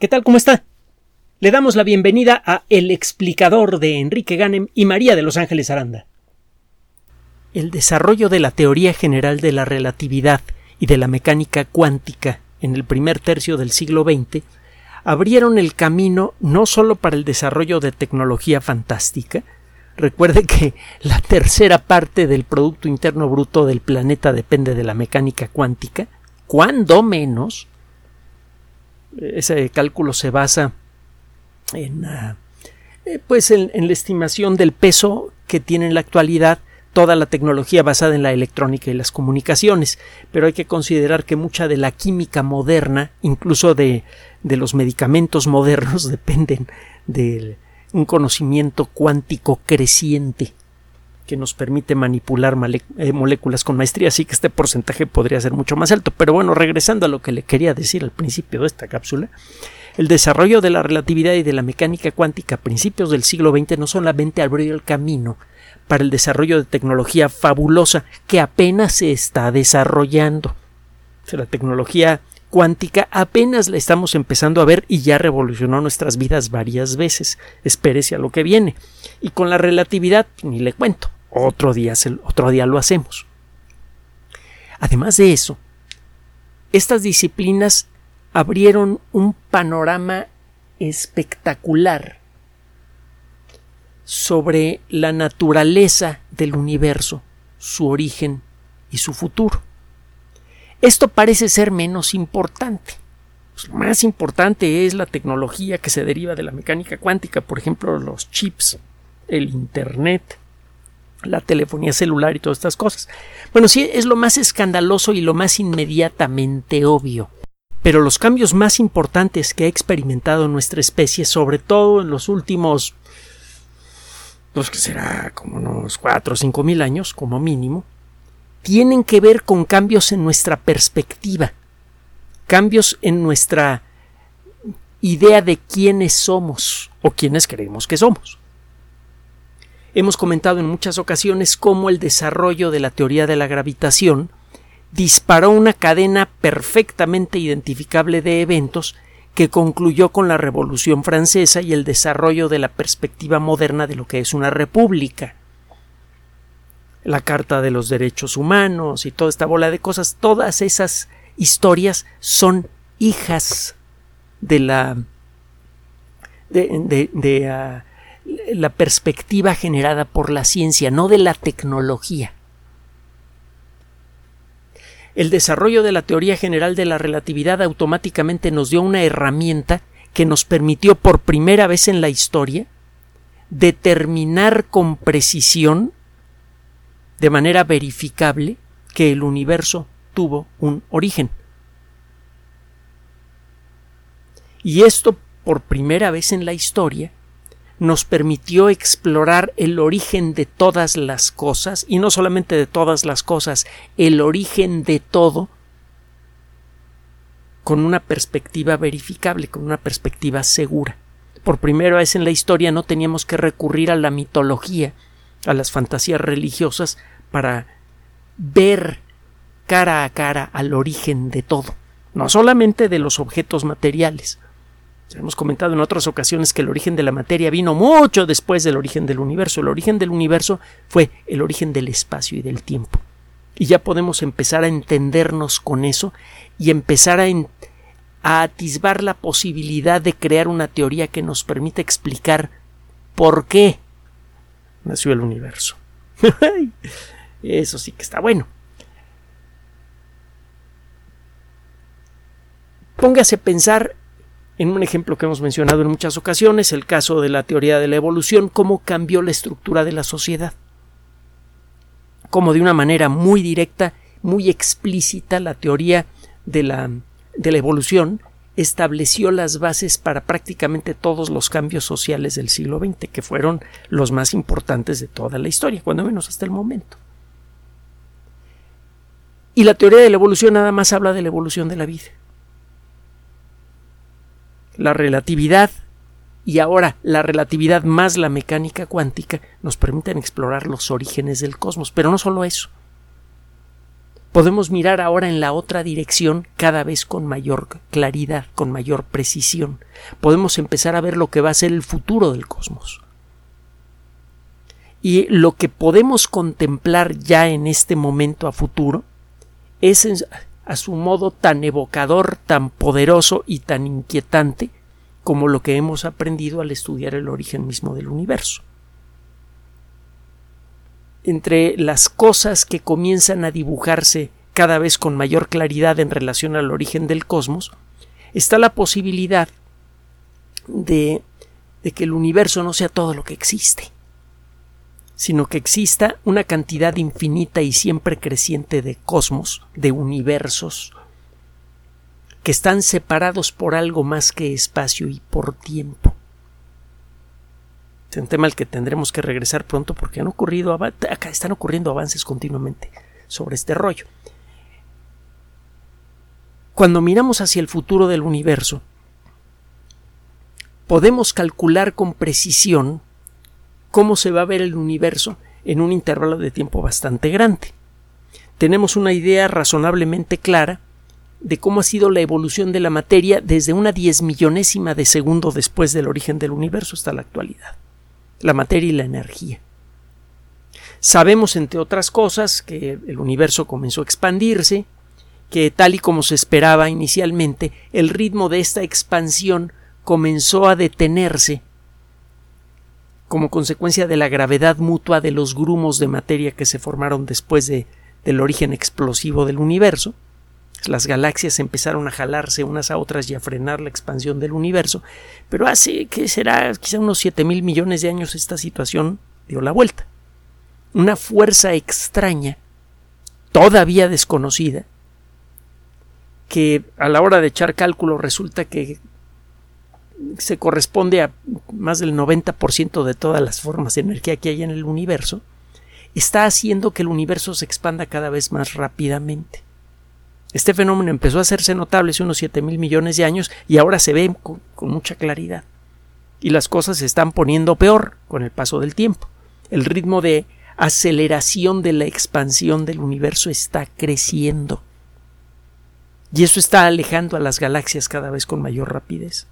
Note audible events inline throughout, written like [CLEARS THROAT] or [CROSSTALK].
¿Qué tal? ¿Cómo está? Le damos la bienvenida a El explicador de Enrique Ganem y María de Los Ángeles Aranda. El desarrollo de la teoría general de la relatividad y de la mecánica cuántica en el primer tercio del siglo XX abrieron el camino no solo para el desarrollo de tecnología fantástica, recuerde que la tercera parte del Producto Interno Bruto del planeta depende de la mecánica cuántica, cuando menos, ese cálculo se basa en, ah, eh, pues en, la estimación del peso que tiene en la actualidad toda la tecnología basada en la electrónica y las comunicaciones, pero hay que considerar que mucha de la química moderna, incluso de, de los medicamentos modernos, [LAUGHS] dependen de un conocimiento cuántico creciente que nos permite manipular eh, moléculas con maestría, así que este porcentaje podría ser mucho más alto. Pero bueno, regresando a lo que le quería decir al principio de esta cápsula, el desarrollo de la relatividad y de la mecánica cuántica a principios del siglo XX no solamente abrió el camino para el desarrollo de tecnología fabulosa que apenas se está desarrollando. la tecnología cuántica apenas la estamos empezando a ver y ya revolucionó nuestras vidas varias veces. Espérese a lo que viene. Y con la relatividad, ni le cuento. Otro día, otro día lo hacemos. Además de eso, estas disciplinas abrieron un panorama espectacular sobre la naturaleza del universo, su origen y su futuro. Esto parece ser menos importante. Pues lo más importante es la tecnología que se deriva de la mecánica cuántica, por ejemplo, los chips, el Internet, la telefonía celular y todas estas cosas. Bueno, sí, es lo más escandaloso y lo más inmediatamente obvio. Pero los cambios más importantes que ha experimentado nuestra especie, sobre todo en los últimos, pues que será como unos cuatro o cinco mil años, como mínimo, tienen que ver con cambios en nuestra perspectiva, cambios en nuestra idea de quiénes somos o quiénes creemos que somos. Hemos comentado en muchas ocasiones cómo el desarrollo de la teoría de la gravitación disparó una cadena perfectamente identificable de eventos que concluyó con la Revolución Francesa y el desarrollo de la perspectiva moderna de lo que es una república. La Carta de los Derechos Humanos y toda esta bola de cosas, todas esas historias son hijas de la de, de, ah, la perspectiva generada por la ciencia, no de la tecnología. El desarrollo de la teoría general de la relatividad automáticamente nos dio una herramienta que nos permitió por primera vez en la historia determinar con precisión, de manera verificable, que el universo tuvo un origen. Y esto por primera vez en la historia nos permitió explorar el origen de todas las cosas, y no solamente de todas las cosas, el origen de todo, con una perspectiva verificable, con una perspectiva segura. Por primera vez en la historia no teníamos que recurrir a la mitología, a las fantasías religiosas, para ver cara a cara al origen de todo, no solamente de los objetos materiales, Hemos comentado en otras ocasiones que el origen de la materia vino mucho después del origen del universo. El origen del universo fue el origen del espacio y del tiempo. Y ya podemos empezar a entendernos con eso y empezar a, a atisbar la posibilidad de crear una teoría que nos permita explicar por qué nació el universo. [LAUGHS] Eso sí que está bueno. Póngase a pensar en un ejemplo que hemos mencionado en muchas ocasiones, el caso de la teoría de la evolución, cómo cambió la estructura de la sociedad. Cómo de una manera muy directa, muy explícita, la teoría de la, de la evolución estableció las bases para prácticamente todos los cambios sociales del siglo XX, que fueron los más importantes de toda la historia, cuando menos hasta el momento. Y la teoría de la evolución nada más habla de la evolución de la vida la relatividad y ahora la relatividad más la mecánica cuántica nos permiten explorar los orígenes del cosmos. Pero no solo eso. podemos mirar ahora en la otra dirección cada vez con mayor claridad, con mayor precisión. Podemos empezar a ver lo que va a ser el futuro del cosmos. Y lo que podemos contemplar ya en este momento a futuro es a su modo tan evocador, tan poderoso y tan inquietante como lo que hemos aprendido al estudiar el origen mismo del universo. Entre las cosas que comienzan a dibujarse cada vez con mayor claridad en relación al origen del cosmos, está la posibilidad de, de, que el universo no sea todo lo que existe, sino que exista una cantidad infinita y siempre creciente de cosmos, de universos, que están separados por algo más que espacio y por tiempo. Es un tema al que tendremos que regresar pronto porque han ocurrido están ocurriendo avances continuamente sobre este rollo. Cuando miramos hacia el futuro del universo, podemos calcular con precisión cómo se va a ver el universo en un intervalo de tiempo bastante grande. Tenemos una idea razonablemente clara de cómo ha sido la evolución de la materia desde una diez millonésima de segundo después del origen del universo hasta la actualidad la materia y la energía. Sabemos, entre otras cosas, que el universo comenzó a expandirse, que tal y como se esperaba inicialmente, el ritmo de esta expansión comenzó a detenerse como consecuencia de la gravedad mutua de los grumos de materia que se formaron después de, del origen explosivo del universo, las galaxias empezaron a jalarse unas a otras y a frenar la expansión del universo, pero hace que será quizá unos siete mil millones de años esta situación dio la vuelta. Una fuerza extraña, todavía desconocida, que a la hora de echar cálculo resulta que se corresponde a más del 90% de todas las formas de energía que hay en el universo, está haciendo que el universo se expanda cada vez más rápidamente. Este fenómeno empezó a hacerse notable hace unos 7 mil millones de años y ahora se ve con, con mucha claridad. Y las cosas se están poniendo peor con el paso del tiempo. El ritmo de aceleración de la expansión del universo está creciendo. Y eso está alejando a las galaxias cada vez con mayor rapidez.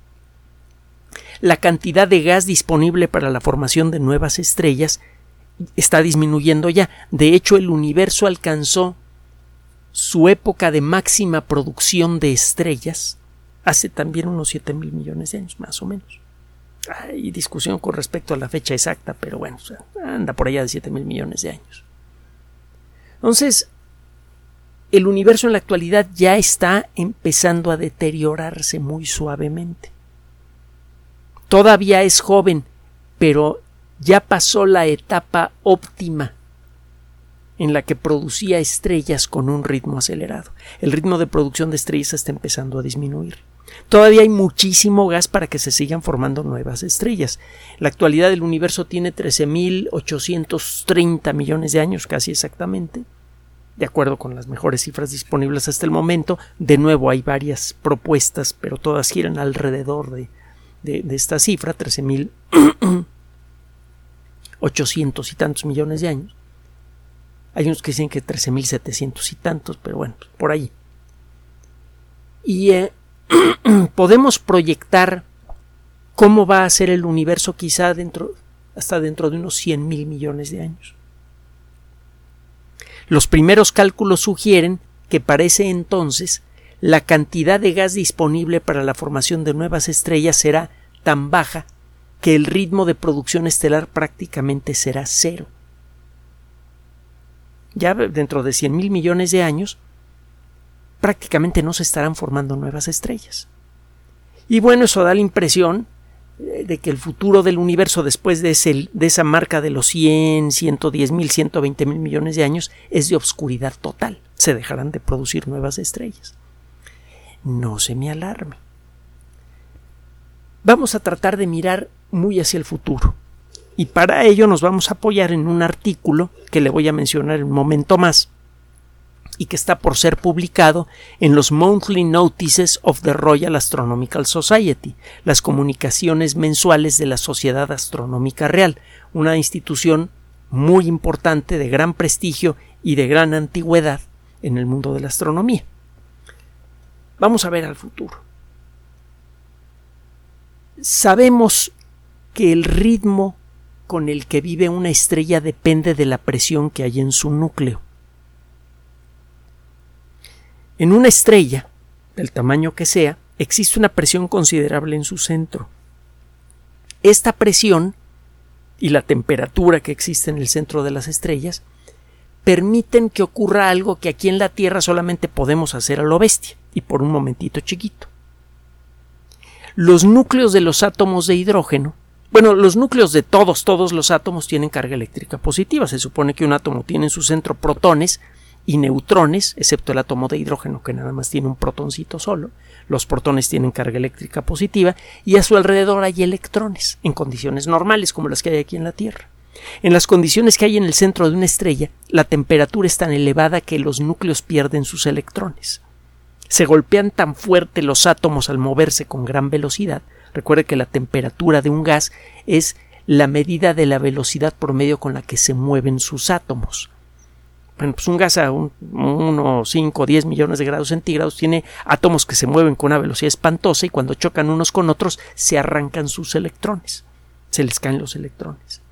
La cantidad de gas disponible para la formación de nuevas estrellas está disminuyendo ya. De hecho, el universo alcanzó su época de máxima producción de estrellas hace también unos 7 mil millones de años, más o menos. Hay discusión con respecto a la fecha exacta, pero bueno, anda por allá de 7 mil millones de años. Entonces, el universo en la actualidad ya está empezando a deteriorarse muy suavemente. Todavía es joven, pero ya pasó la etapa óptima en la que producía estrellas con un ritmo acelerado. El ritmo de producción de estrellas está empezando a disminuir. Todavía hay muchísimo gas para que se sigan formando nuevas estrellas. La actualidad del universo tiene 13.830 millones de años, casi exactamente. De acuerdo con las mejores cifras disponibles hasta el momento, de nuevo hay varias propuestas, pero todas giran alrededor de, de esta cifra, 13.800 y tantos millones de años. Hay unos que dicen que 13.700 y tantos, pero bueno, pues, por ahí. Y eh, [CLEARS THROAT] podemos proyectar cómo va a ser el universo quizá dentro, hasta dentro de unos 100.000 millones de años. Los primeros cálculos sugieren que para ese entonces la cantidad de gas disponible para la formación de nuevas estrellas será tan baja que el ritmo de producción estelar prácticamente será cero ya dentro de 100 mil millones de años, prácticamente no se estarán formando nuevas estrellas. Y bueno, eso da la impresión eh, de que el futuro del universo después de, de esa marca de los 100, 110 mil, 120 mil millones de años es de obscuridad total. Se dejarán de producir nuevas estrellas. No se me alarme. Vamos a tratar de mirar muy hacia el futuro. Y para ello nos vamos a apoyar en un artículo que le voy a mencionar en un momento más y que está por ser publicado en los Monthly Notices of the Royal Astronomical Society, las comunicaciones mensuales de la Sociedad Astronómica Real, una institución muy importante, de gran prestigio y de gran antigüedad, en el mundo de la astronomía. Vamos a ver al futuro. Sabemos que el ritmo con el que vive una estrella depende de la presión que hay en su núcleo. En una estrella, del tamaño que sea, existe una presión considerable en su centro. Esta presión y la temperatura que existe en el centro de las estrellas permiten que ocurra algo que aquí en la Tierra solamente podemos hacer a lo bestia y por un momentito chiquito. Los núcleos de los átomos de hidrógeno, bueno, los núcleos de todos, todos los átomos tienen carga eléctrica positiva. Se supone que un átomo tiene en su centro protones y neutrones, excepto el átomo de hidrógeno que nada más tiene un protoncito solo. Los protones tienen carga eléctrica positiva y a su alrededor hay electrones en condiciones normales como las que hay aquí en la Tierra. En las condiciones que hay en el centro de una estrella, la temperatura es tan elevada que los núcleos pierden sus electrones. Se golpean tan fuerte los átomos al moverse con gran velocidad. Recuerde que la temperatura de un gas es la medida de la velocidad promedio con la que se mueven sus átomos. Bueno, pues un gas a 1, 5, 10 millones de grados centígrados tiene átomos que se mueven con una velocidad espantosa y cuando chocan unos con otros se arrancan sus electrones. Se les caen los electrones.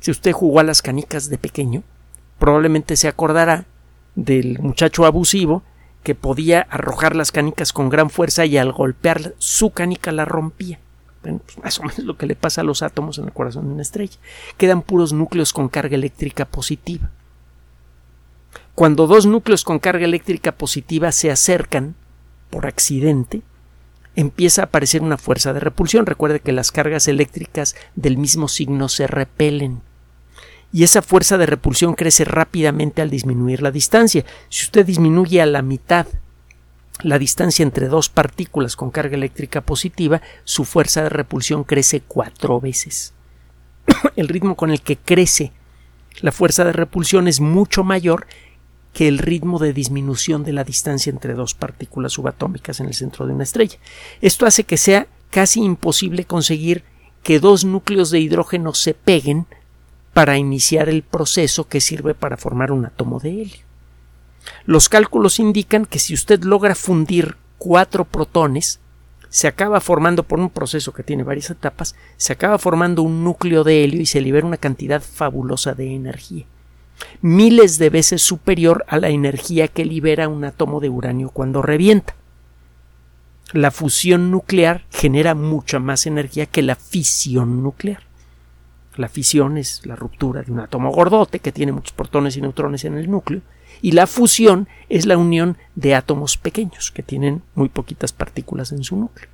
Si usted jugó a las canicas de pequeño, probablemente se acordará del muchacho abusivo que podía arrojar las canicas con gran fuerza y al golpear su canica la rompía. Pues más o menos lo que le pasa a los átomos en el corazón de una estrella. Quedan puros núcleos con carga eléctrica positiva. Cuando dos núcleos con carga eléctrica positiva se acercan por accidente, empieza a aparecer una fuerza de repulsión. Recuerde que las cargas eléctricas del mismo signo se repelen. Y esa fuerza de repulsión crece rápidamente al disminuir la distancia. Si usted disminuye a la mitad la distancia entre dos partículas con carga eléctrica positiva, su fuerza de repulsión crece cuatro veces. [COUGHS] el ritmo con el que crece la fuerza de repulsión es mucho mayor que el ritmo de disminución de la distancia entre dos partículas subatómicas en el centro de una estrella. Esto hace que sea casi imposible conseguir que dos núcleos de hidrógeno se peguen para iniciar el proceso que sirve para formar un átomo de helio. Los cálculos indican que si usted logra fundir cuatro protones, se acaba formando por un proceso que tiene varias etapas, se acaba formando un núcleo de helio y se libera una cantidad fabulosa de energía miles de veces superior a la energía que libera un átomo de uranio cuando revienta. La fusión nuclear genera mucha más energía que la fisión nuclear. La fisión es la ruptura de un átomo gordote que tiene muchos protones y neutrones en el núcleo, y la fusión es la unión de átomos pequeños que tienen muy poquitas partículas en su núcleo.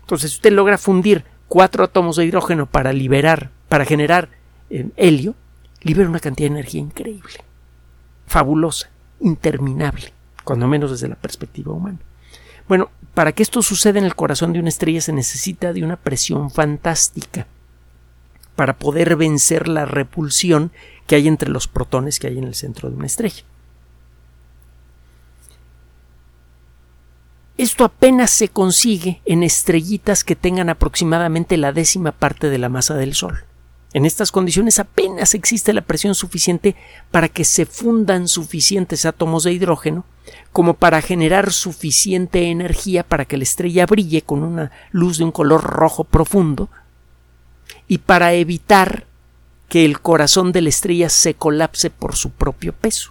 Entonces, si usted logra fundir cuatro átomos de hidrógeno para liberar, para generar eh, helio, libera una cantidad de energía increíble, fabulosa, interminable, cuando menos desde la perspectiva humana. Bueno, para que esto suceda en el corazón de una estrella se necesita de una presión fantástica para poder vencer la repulsión que hay entre los protones que hay en el centro de una estrella. Esto apenas se consigue en estrellitas que tengan aproximadamente la décima parte de la masa del Sol. En estas condiciones apenas existe la presión suficiente para que se fundan suficientes átomos de hidrógeno como para generar suficiente energía para que la estrella brille con una luz de un color rojo profundo y para evitar que el corazón de la estrella se colapse por su propio peso.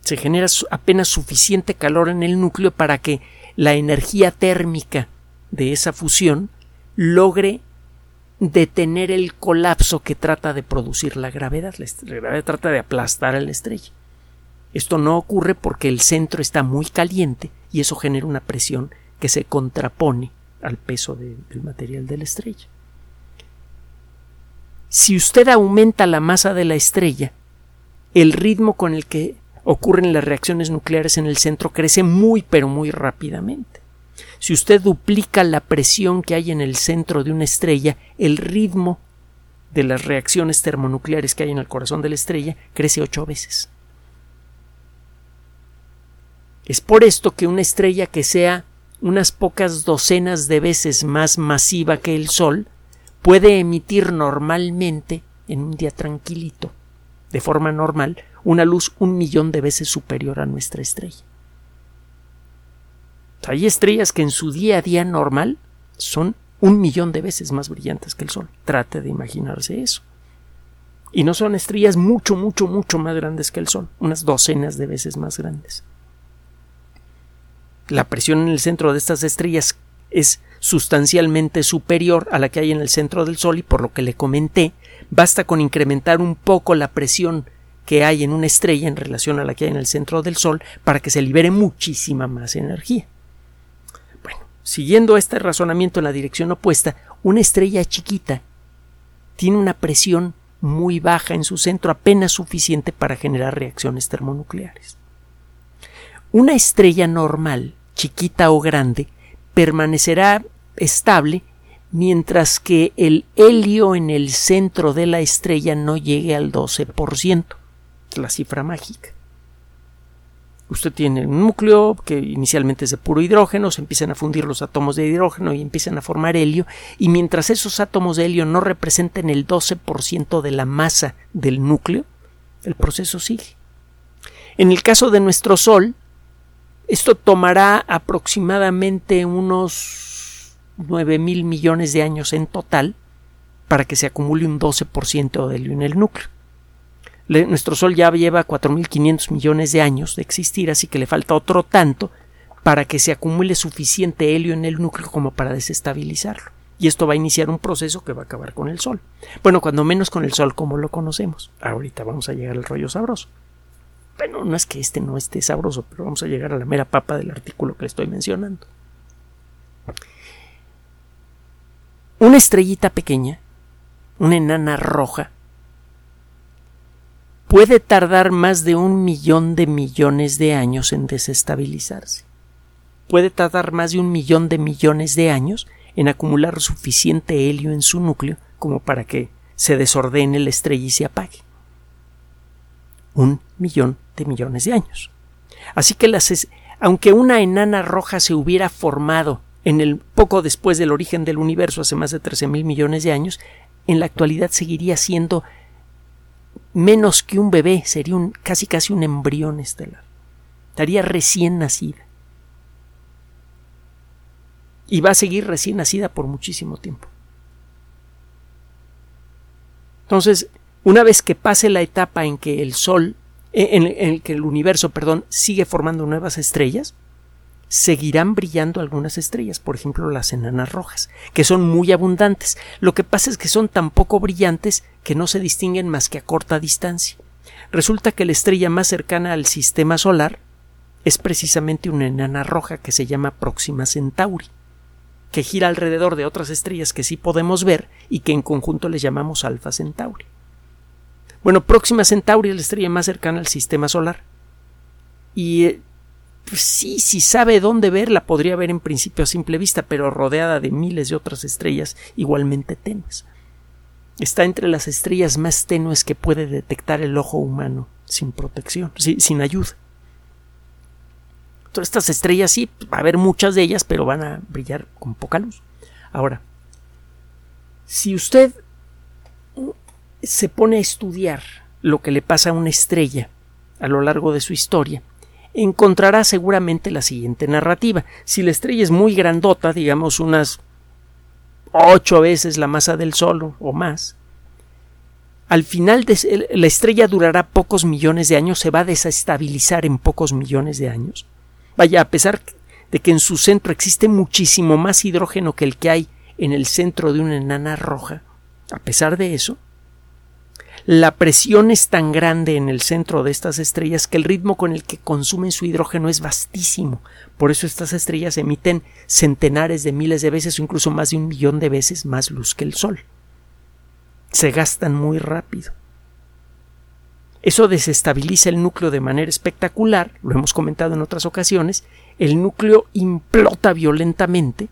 Se genera apenas suficiente calor en el núcleo para que la energía térmica de esa fusión logre detener el colapso que trata de producir la gravedad. La, gravedad trata de aplastar a la estrella. Esto no ocurre porque el centro está muy caliente y eso genera una presión que se contrapone al peso del material de la estrella. Si usted aumenta la masa de la estrella, el ritmo con el que ocurren las reacciones nucleares en el centro crece muy pero muy rápidamente. Si usted duplica la presión que hay en el centro de una estrella, el ritmo de las reacciones termonucleares que hay en el corazón de la estrella crece ocho veces. Es por esto que una estrella que sea unas pocas docenas de veces más masiva que el Sol puede emitir normalmente, en un día tranquilito, de forma normal, una luz un millón de veces superior a nuestra estrella. Hay estrellas que en su día a día normal son un millón de veces más brillantes que el Sol. Trate de imaginarse eso. Y no son estrellas mucho, mucho, mucho más grandes que el Sol, unas docenas de veces más grandes. La presión en el centro de estas estrellas es sustancialmente superior a la que hay en el centro del Sol y por lo que le comenté, basta con incrementar un poco la presión que hay en una estrella en relación a la que hay en el centro del Sol para que se libere muchísima más energía. Bueno, siguiendo este razonamiento en la dirección opuesta, una estrella chiquita tiene una presión muy baja en su centro, apenas suficiente para generar reacciones termonucleares. Una estrella normal, chiquita o grande, permanecerá estable mientras que el helio en el centro de la estrella no llegue al 12%, la cifra mágica. Usted tiene un núcleo que inicialmente es de puro hidrógeno, se empiezan a fundir los átomos de hidrógeno y empiezan a formar helio, y mientras esos átomos de helio no representen el 12% de la masa del núcleo, el proceso sigue. En el caso de nuestro Sol, esto tomará aproximadamente unos 9 mil millones de años en total para que se acumule un 12% de helio en el núcleo. nuestro Sol ya lleva 4.500 millones de años de existir, así que le falta otro tanto para que se acumule suficiente helio en el núcleo como para desestabilizarlo. Y esto va a iniciar un proceso que va a acabar con el Sol. Bueno, cuando menos con el Sol como lo conocemos. Ahorita vamos a llegar al rollo sabroso. Bueno, no es que este no esté sabroso, pero vamos a llegar a la mera papa del artículo que le estoy mencionando. Una estrellita pequeña, una enana roja, puede tardar más de un millón de millones de años en desestabilizarse. Puede tardar más de un millón de millones de años en acumular suficiente helio en su núcleo como para que se desordene la estrella y se apague. Un millón de millones de años. Así que aunque una enana roja se hubiera formado en el poco después del origen del universo hace más de 13 mil millones de años, en la actualidad seguiría siendo menos que un bebé, sería un, casi casi un embrión estelar. Estaría recién nacida. Y va a seguir recién nacida por muchísimo tiempo. Entonces, una vez que pase la etapa en que el Sol en el que el universo, perdón, sigue formando nuevas estrellas, seguirán brillando algunas estrellas, por ejemplo las enanas rojas, que son muy abundantes. Lo que pasa es que son tan poco brillantes que no se distinguen más que a corta distancia. Resulta que la estrella más cercana al sistema solar es precisamente una enana roja que se llama Próxima Centauri, que gira alrededor de otras estrellas que sí podemos ver y que en conjunto les llamamos Alfa Centauri. Bueno, Próxima Centauri es la estrella más cercana al sistema solar. Y eh, pues sí, si sabe dónde verla, podría ver en principio a simple vista, pero rodeada de miles de otras estrellas igualmente tenues. Está entre las estrellas más tenues que puede detectar el ojo humano sin protección, sin ayuda. Todas estas estrellas sí, va a haber muchas de ellas, pero van a brillar con poca luz. Ahora, si usted se pone a estudiar lo que le pasa a una estrella a lo largo de su historia, encontrará seguramente la siguiente narrativa. Si la estrella es muy grandota, digamos unas ocho veces la masa del Sol o más, al final de, la estrella durará pocos millones de años, se va a desestabilizar en pocos millones de años. Vaya, a pesar de que en su centro existe muchísimo más hidrógeno que el que hay en el centro de una enana roja, a pesar de eso, la presión es tan grande en el centro de estas estrellas que el ritmo con el que consumen su hidrógeno es vastísimo. Por eso estas estrellas emiten centenares de miles de veces o incluso más de un millón de veces más luz que el Sol. Se gastan muy rápido. Eso desestabiliza el núcleo de manera espectacular, lo hemos comentado en otras ocasiones, el núcleo implota violentamente,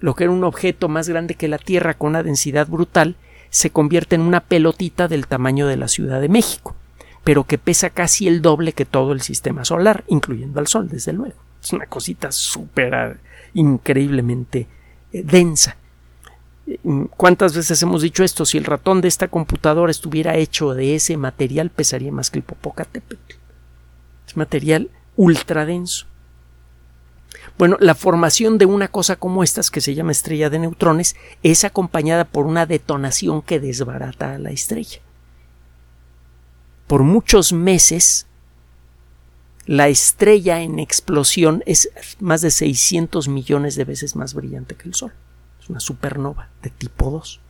lo que era un objeto más grande que la Tierra con una densidad brutal, se convierte en una pelotita del tamaño de la Ciudad de México, pero que pesa casi el doble que todo el sistema solar, incluyendo al Sol, desde luego. Es una cosita súper ah, increíblemente eh, densa. ¿Cuántas veces hemos dicho esto? Si el ratón de esta computadora estuviera hecho de ese material, pesaría más que el Popocatépetl. Es material ultra denso. Bueno, la formación de una cosa como estas, que se llama estrella de neutrones, es acompañada por una detonación que desbarata a la estrella. Por muchos meses, la estrella en explosión es más de 600 millones de veces más brillante que el Sol. Es una supernova de tipo 2.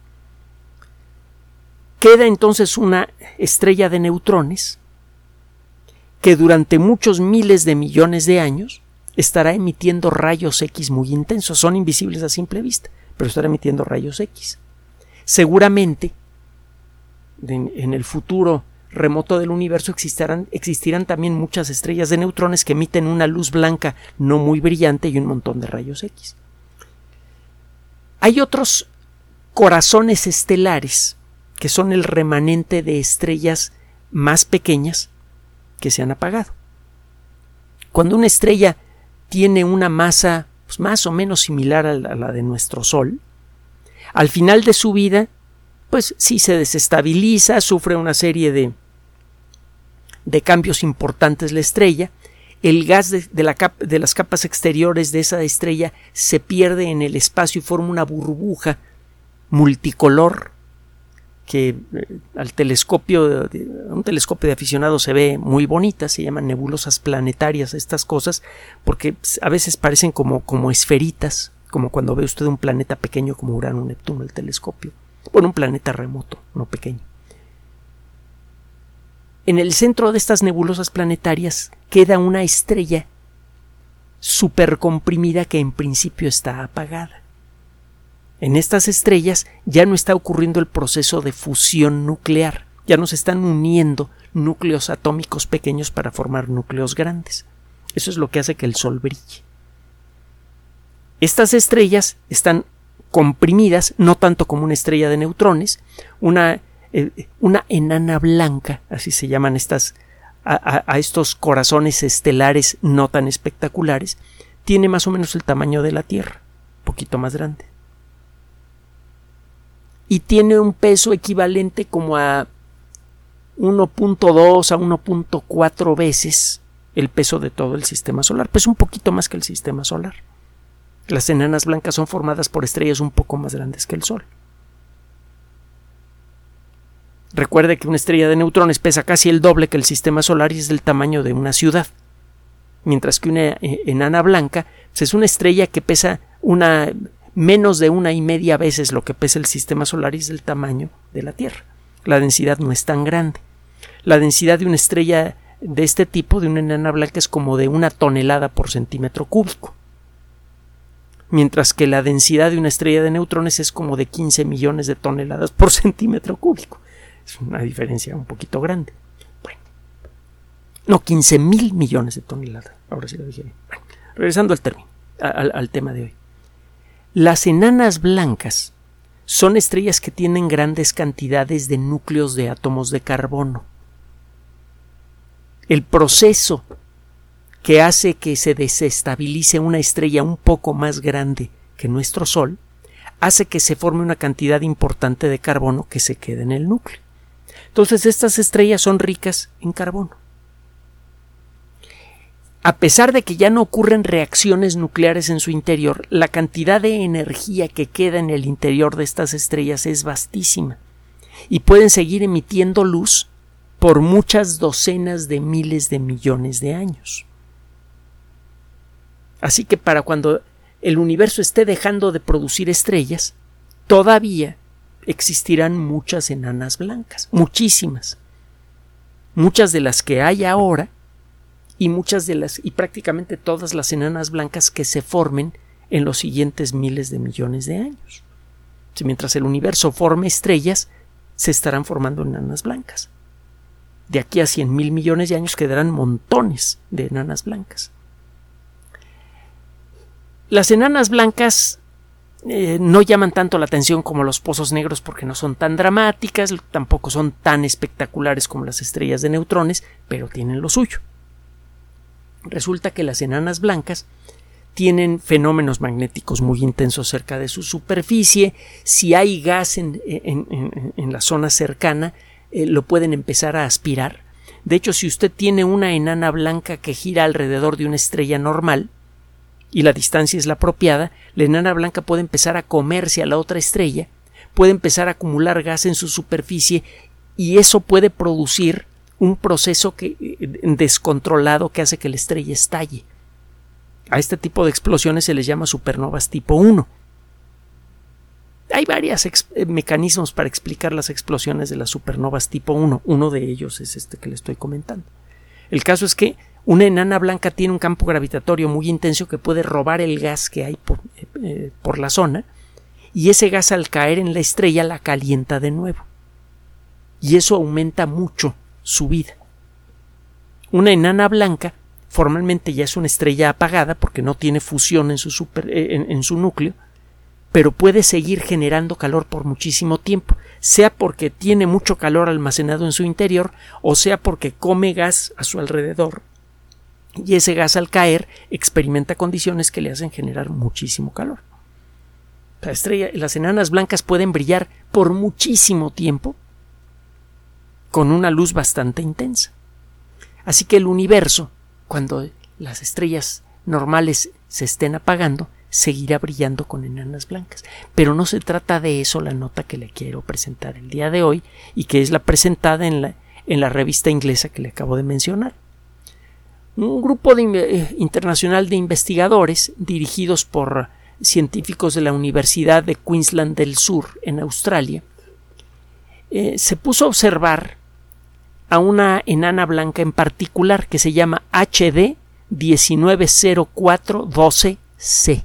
Queda entonces una estrella de neutrones que durante muchos miles de millones de años estará emitiendo rayos X muy intensos. Son invisibles a simple vista, pero estará emitiendo rayos X. Seguramente en, el futuro remoto del universo existirán, existirán también muchas estrellas de neutrones que emiten una luz blanca no muy brillante y un montón de rayos X. Hay otros corazones estelares que son el remanente de estrellas más pequeñas que se han apagado. Cuando una estrella tiene una masa pues, más o menos similar a la, de nuestro Sol, al final de su vida, pues sí se desestabiliza, sufre una serie de, de cambios importantes la estrella, el gas de, de, las capas exteriores de esa estrella se pierde en el espacio y forma una burbuja multicolor que eh, al telescopio, un telescopio de aficionados se ve muy bonita, se llaman nebulosas planetarias estas cosas, porque a veces parecen como, como esferitas, como cuando ve usted un planeta pequeño como Urano, Neptuno, el telescopio. Bueno, un planeta remoto, no pequeño. En el centro de estas nebulosas planetarias queda una estrella supercomprimida que en principio está apagada. En estas estrellas ya no está ocurriendo el proceso de fusión nuclear, ya no se están uniendo núcleos atómicos pequeños para formar núcleos grandes. Eso es lo que hace que el Sol brille. Estas estrellas están comprimidas, no tanto como una estrella de neutrones, una, eh, una enana blanca, así se llaman estas, a estos corazones estelares no tan espectaculares, tiene más o menos el tamaño de la Tierra, poquito más grande y tiene un peso equivalente como a 1.2 a 1.4 veces el peso de todo el sistema solar, pues un poquito más que el sistema solar. Las enanas blancas son formadas por estrellas un poco más grandes que el Sol. Recuerde que una estrella de neutrones pesa casi el doble que el sistema solar y es del tamaño de una ciudad. Mientras que una eh, enana blanca pues, es una estrella que pesa una menos de una y media veces lo que pesa el sistema solar es del tamaño de la Tierra. La densidad no es tan grande. La densidad de una estrella de este tipo, de una enana blanca, es como de una tonelada por centímetro cúbico. Mientras que la densidad de una estrella de neutrones es como de 15 millones de toneladas por [LAUGHS] centímetro cúbico. Es una diferencia un poquito grande. Bueno. No, 15 mil millones de toneladas. Ahora sí lo dije Bueno, regresando al término, al tema de hoy. Las enanas blancas son estrellas que tienen grandes cantidades de núcleos de átomos de carbono. El proceso que hace que se desestabilice una estrella un poco más grande que nuestro Sol hace que se forme una cantidad importante de carbono que se quede en el núcleo. Entonces estas estrellas son ricas en carbono a pesar de que ya no ocurren reacciones nucleares en su interior, la cantidad de energía que queda en el interior de estas estrellas es vastísima y pueden seguir emitiendo luz por muchas docenas de miles de millones de años. Así que para cuando el universo esté dejando de producir estrellas, todavía existirán muchas enanas blancas, muchísimas. Muchas de las que hay ahora y muchas de las y prácticamente todas las enanas blancas que se formen en los siguientes miles de millones de años. Mientras el universo forme estrellas, se estarán formando enanas blancas. De aquí a cien mil millones de años quedarán montones de enanas blancas. Las enanas blancas eh, no llaman tanto la atención como los pozos negros porque no son tan dramáticas, tampoco son tan espectaculares como las estrellas de neutrones, pero tienen lo suyo. Resulta que las enanas blancas tienen fenómenos magnéticos muy intensos cerca de su superficie. Si hay gas en, la zona cercana, eh, lo pueden empezar a aspirar. De hecho, si usted tiene una enana blanca que gira alrededor de una estrella normal, y la distancia es la apropiada, la enana blanca puede empezar a comerse a la otra estrella, puede empezar a acumular gas en su superficie y eso puede producir un proceso que, eh, descontrolado que hace que la estrella estalle. A este tipo de explosiones se les llama supernovas tipo 1. Hay varios eh, mecanismos para explicar las explosiones de las supernovas tipo 1. Uno de ellos es este que le estoy comentando. El caso es que una enana blanca tiene un campo gravitatorio muy intenso que puede robar el gas que hay por, eh, por la zona y ese gas al caer en la estrella la calienta de nuevo. Y eso aumenta mucho Una enana blanca formalmente ya es una estrella apagada porque no tiene fusión en su, eh, en su núcleo, pero puede seguir generando calor por muchísimo tiempo, sea porque tiene mucho calor almacenado en su interior o sea porque come gas a su alrededor y ese gas al caer experimenta condiciones que le hacen generar muchísimo calor. La estrella, las enanas blancas pueden brillar por muchísimo tiempo con una luz bastante intensa. Así que el universo, cuando las estrellas normales se estén apagando, seguirá brillando con enanas blancas. Pero no se trata de eso la nota que le quiero presentar el día de hoy y que es la presentada en la, en la revista inglesa que le acabo de mencionar. Un grupo eh, internacional de investigadores dirigidos por científicos de la Universidad de Queensland del Sur en Australia eh, se puso a observar a una enana blanca en particular que se llama HD 190412C.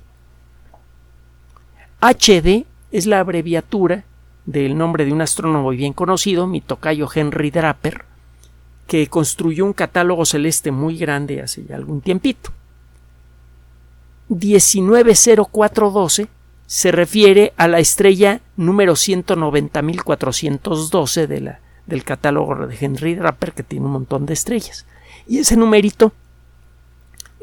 HD es la abreviatura del nombre de un astrónomo bien conocido, mi tocayo Henry Draper, que construyó un catálogo celeste muy grande hace ya algún tiempito. 190412 se refiere a la estrella número 190.412 de la del catálogo de Henry Draper, que tiene un montón de estrellas. Y ese numerito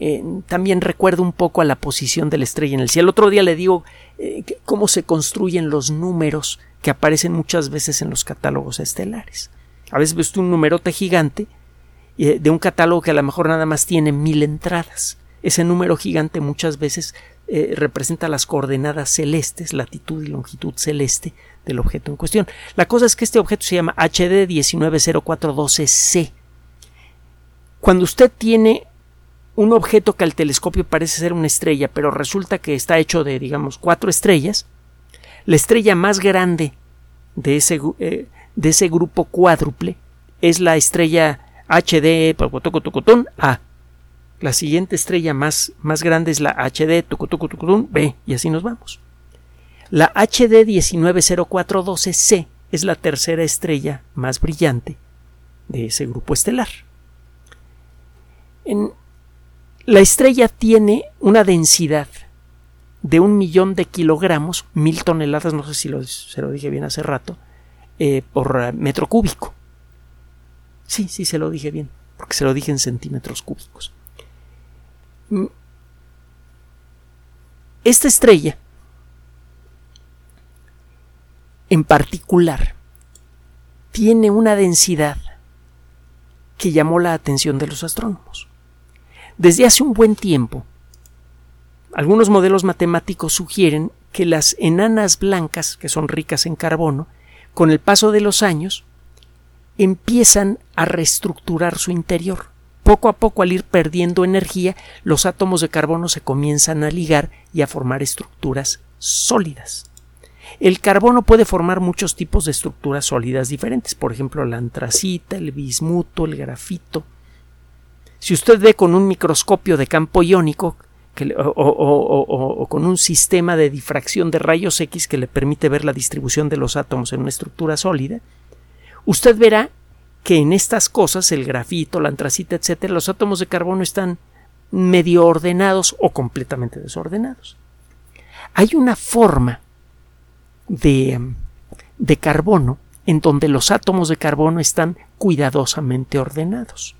eh, también recuerda un poco a la posición de la estrella en el cielo. El otro día le digo eh, cómo se construyen los números que aparecen muchas veces en los catálogos estelares. A veces ves un numerote gigante eh, de un catálogo que a lo mejor nada más tiene mil entradas. Ese número gigante muchas veces representa las coordenadas celestes, latitud y longitud celeste del objeto en cuestión. La cosa es que este objeto se llama HD 190412C. Cuando usted tiene un objeto que al telescopio parece ser una estrella, pero resulta que está hecho de, digamos, cuatro estrellas, la estrella más grande de ese, eh, de ese grupo cuádruple es la estrella HD A. La siguiente estrella más, más grande es la HD B, y así nos vamos. La HD 190412C es la tercera estrella más brillante de ese grupo estelar. la estrella tiene una densidad de un millón de kilogramos, mil toneladas, no sé si se lo dije bien hace rato, eh, por metro cúbico. Sí, sí, se lo dije bien, porque se lo dije en centímetros cúbicos. Mm. Esta estrella en particular tiene una densidad que llamó la atención de los astrónomos. Desde hace un buen tiempo, algunos modelos matemáticos sugieren que las enanas blancas, que son ricas en carbono, con el paso de los años, empiezan a reestructurar su interior. Poco a poco, al ir perdiendo energía, los átomos de carbono se comienzan a ligar y a formar estructuras sólidas. El carbono puede formar muchos tipos de estructuras sólidas diferentes, por ejemplo la antracita, el bismuto, el grafito. Si usted ve con un microscopio de campo iónico o, con un sistema de difracción de rayos X que le permite ver la distribución de los átomos en una estructura sólida, usted verá que en estas cosas, el grafito, la antracita, etcétera, los átomos de carbono están medio ordenados o completamente desordenados. Hay una forma de, carbono en donde los átomos de carbono están cuidadosamente ordenados.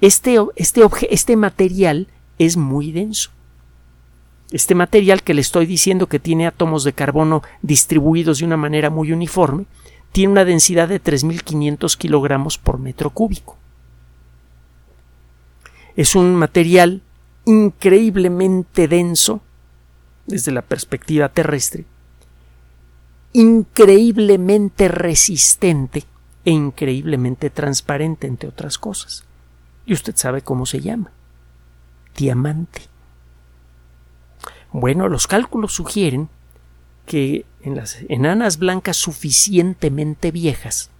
Este, este, este material es muy denso. Este material que le estoy diciendo que tiene átomos de carbono distribuidos de una manera muy uniforme, tiene una densidad de 3.500 kilogramos por metro cúbico. Es un material increíblemente denso desde la perspectiva terrestre, increíblemente resistente e increíblemente transparente, entre otras cosas. Y usted sabe cómo se llama. Diamante. Bueno, los cálculos sugieren que en las enanas blancas suficientemente viejas,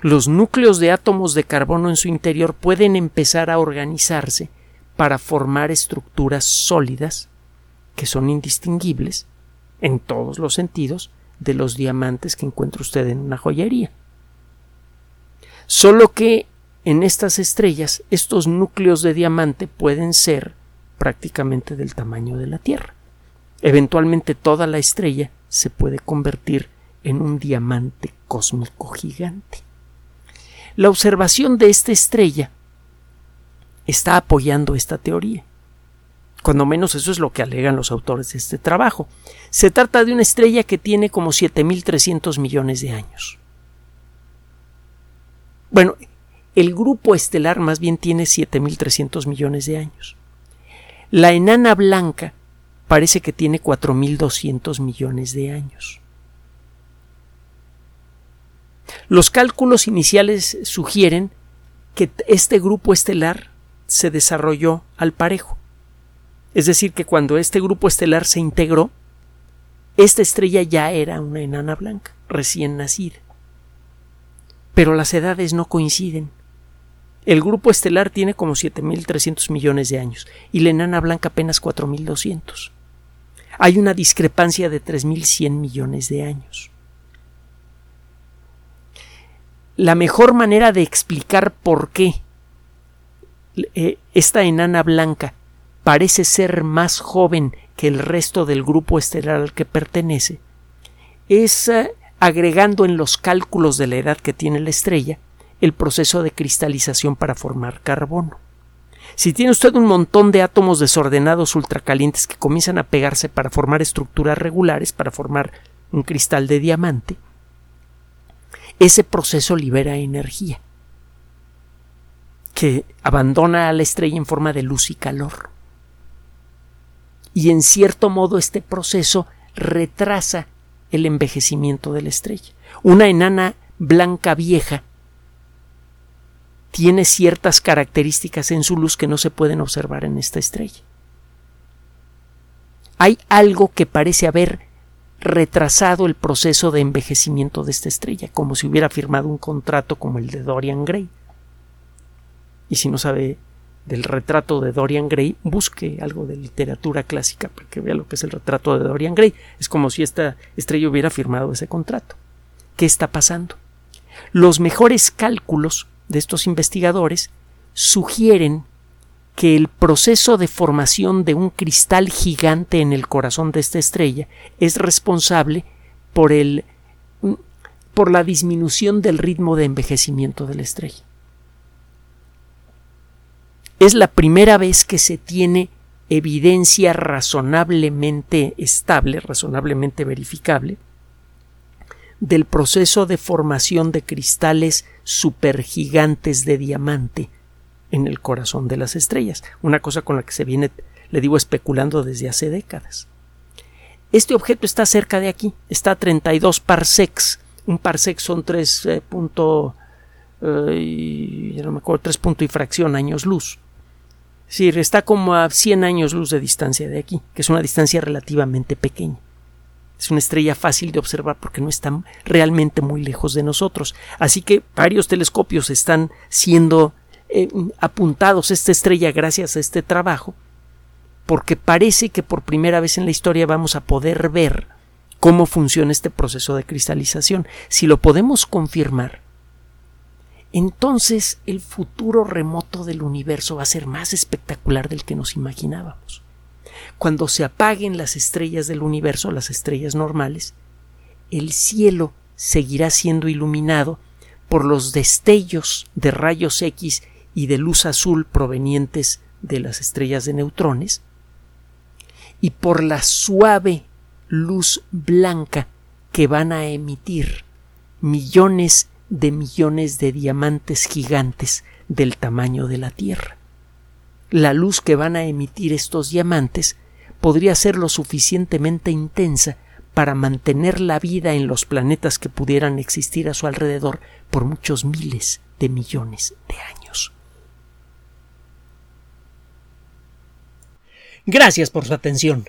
los núcleos de átomos de carbono en su interior pueden empezar a organizarse para formar estructuras sólidas que son indistinguibles en todos los sentidos de los diamantes que encuentra usted en una joyería. Solo que en estas estrellas estos núcleos de diamante pueden ser prácticamente del tamaño de la Tierra. Eventualmente toda la estrella se puede convertir en un diamante cósmico gigante. La observación de esta estrella está apoyando esta teoría. Cuando menos eso es lo que alegan los autores de este trabajo. Se trata de una estrella que tiene como 7.300 millones de años. Bueno, el grupo estelar más bien tiene 7.300 millones de años. La enana blanca parece que tiene 4.200 millones de años. Los cálculos iniciales sugieren que este grupo estelar se desarrolló al parejo. Es decir, que cuando este grupo estelar se integró, esta estrella ya era una enana blanca, recién nacida. Pero las edades no coinciden. El grupo estelar tiene como 7.300 millones de años y la enana blanca apenas 4.200. Hay una discrepancia de 3.100 millones de años. La mejor manera de explicar por qué eh, esta enana blanca parece ser más joven que el resto del grupo estelar al que pertenece es eh, agregando en los cálculos de la edad que tiene la estrella el proceso de cristalización para formar carbono. Si tiene usted un montón de átomos desordenados ultracalientes que comienzan a pegarse para formar estructuras regulares, para formar un cristal de diamante, ese proceso libera energía que abandona a la estrella en forma de luz y calor. Y en cierto modo este proceso retrasa el envejecimiento de la estrella. Una enana blanca vieja tiene ciertas características en su luz que no se pueden observar en esta estrella. Hay algo que parece haber retrasado el proceso de envejecimiento de esta estrella, como si hubiera firmado un contrato como el de Dorian Gray. Y si no sabe del retrato de Dorian Gray, busque algo de literatura clásica para que vea lo que es el retrato de Dorian Gray. Es como si esta estrella hubiera firmado ese contrato. ¿Qué está pasando? Los mejores cálculos de estos investigadores sugieren que el proceso de formación de un cristal gigante en el corazón de esta estrella es responsable por el por la disminución del ritmo de envejecimiento de la estrella. Es la primera vez que se tiene evidencia razonablemente estable, razonablemente verificable, del proceso de formación de cristales supergigantes de diamante en el corazón de las estrellas, una cosa con la que se viene, le digo, especulando desde hace décadas. Este objeto está cerca de aquí, está a 32 parsecs. Un parsec son 3 eh, eh, no me acuerdo, 3 punto y fracción años luz. Decir, está como a 100 años luz de distancia de aquí, que es una distancia relativamente pequeña. Es una estrella fácil de observar porque no está realmente muy lejos de nosotros. Así que varios telescopios están siendo eh, apuntados a esta estrella gracias a este trabajo, porque parece que por primera vez en la historia vamos a poder ver cómo funciona este proceso de cristalización. Si lo podemos confirmar, entonces el futuro remoto del universo va a ser más espectacular del que nos imaginábamos. Cuando se apaguen las estrellas del universo, las estrellas normales, el cielo seguirá siendo iluminado por los destellos de rayos X y de luz azul provenientes de las estrellas de neutrones y por la suave luz blanca que van a emitir millones de millones de diamantes gigantes del tamaño de la Tierra. La luz que van a emitir estos diamantes podría ser lo suficientemente intensa para mantener la vida en los planetas que pudieran existir a su alrededor por muchos miles de millones de años. Gracias por su atención.